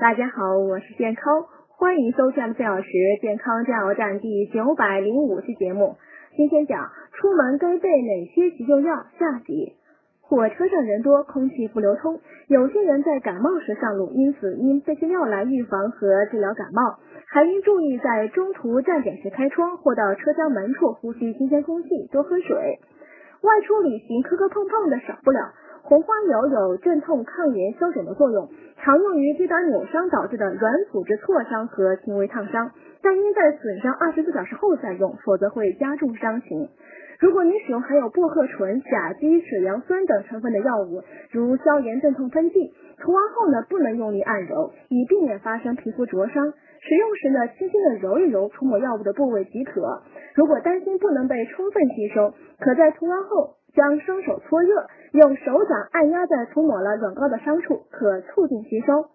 大家好，我是健康，欢迎收看四小时健康加油站第九百零五期节目。今天讲出门该备哪些急救药下集。火车上人多，空气不流通，有些人在感冒时上路，因此应备些药来预防和治疗感冒，还应注意在中途站点时开窗或到车厢门处呼吸新鲜空气，多喝水。外出旅行磕磕碰碰的少不了。红花油有镇痛、抗炎、消肿的作用，常用于跌打扭伤导致的软组织挫伤和轻微烫伤，但应在损伤二十四小时后再用，否则会加重伤情。如果你使用含有薄荷醇、甲基水杨酸等成分的药物，如消炎镇痛喷剂，涂完后呢不能用力按揉，以避免发生皮肤灼伤。使用时呢，轻轻的揉一揉涂抹药物的部位即可。如果担心不能被充分吸收，可在涂完后。将双手搓热，用手掌按压在涂抹了软膏的伤处，可促进吸收。